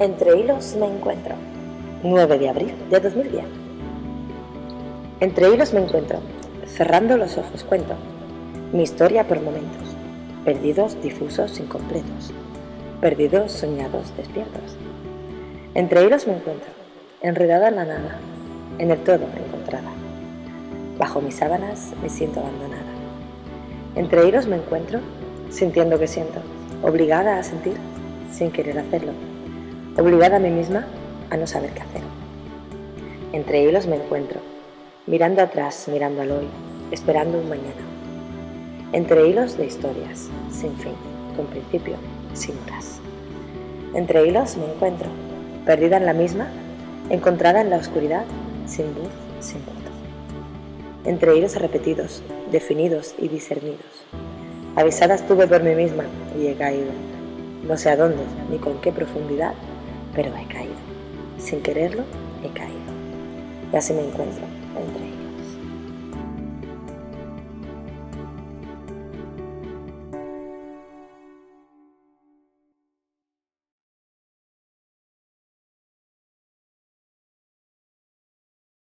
Entre hilos me encuentro. 9 de abril de 2010. Entre hilos me encuentro. Cerrando los ojos cuento. Mi historia por momentos. Perdidos, difusos, incompletos. Perdidos, soñados, despiertos. Entre hilos me encuentro. Enredada en la nada. En el todo encontrada. Bajo mis sábanas me siento abandonada. Entre hilos me encuentro. Sintiendo que siento. Obligada a sentir sin querer hacerlo obligada a mí misma a no saber qué hacer. Entre hilos me encuentro, mirando atrás, mirando al hoy, esperando un mañana. Entre hilos de historias, sin fin, con principio, sin horas. Entre hilos me encuentro, perdida en la misma, encontrada en la oscuridad, sin luz, sin voz. Entre hilos repetidos, definidos y discernidos. Avisada estuve por mí misma y he caído. No sé a dónde ni con qué profundidad, pero he caído. Sin quererlo, he caído. Y así me encuentro entre.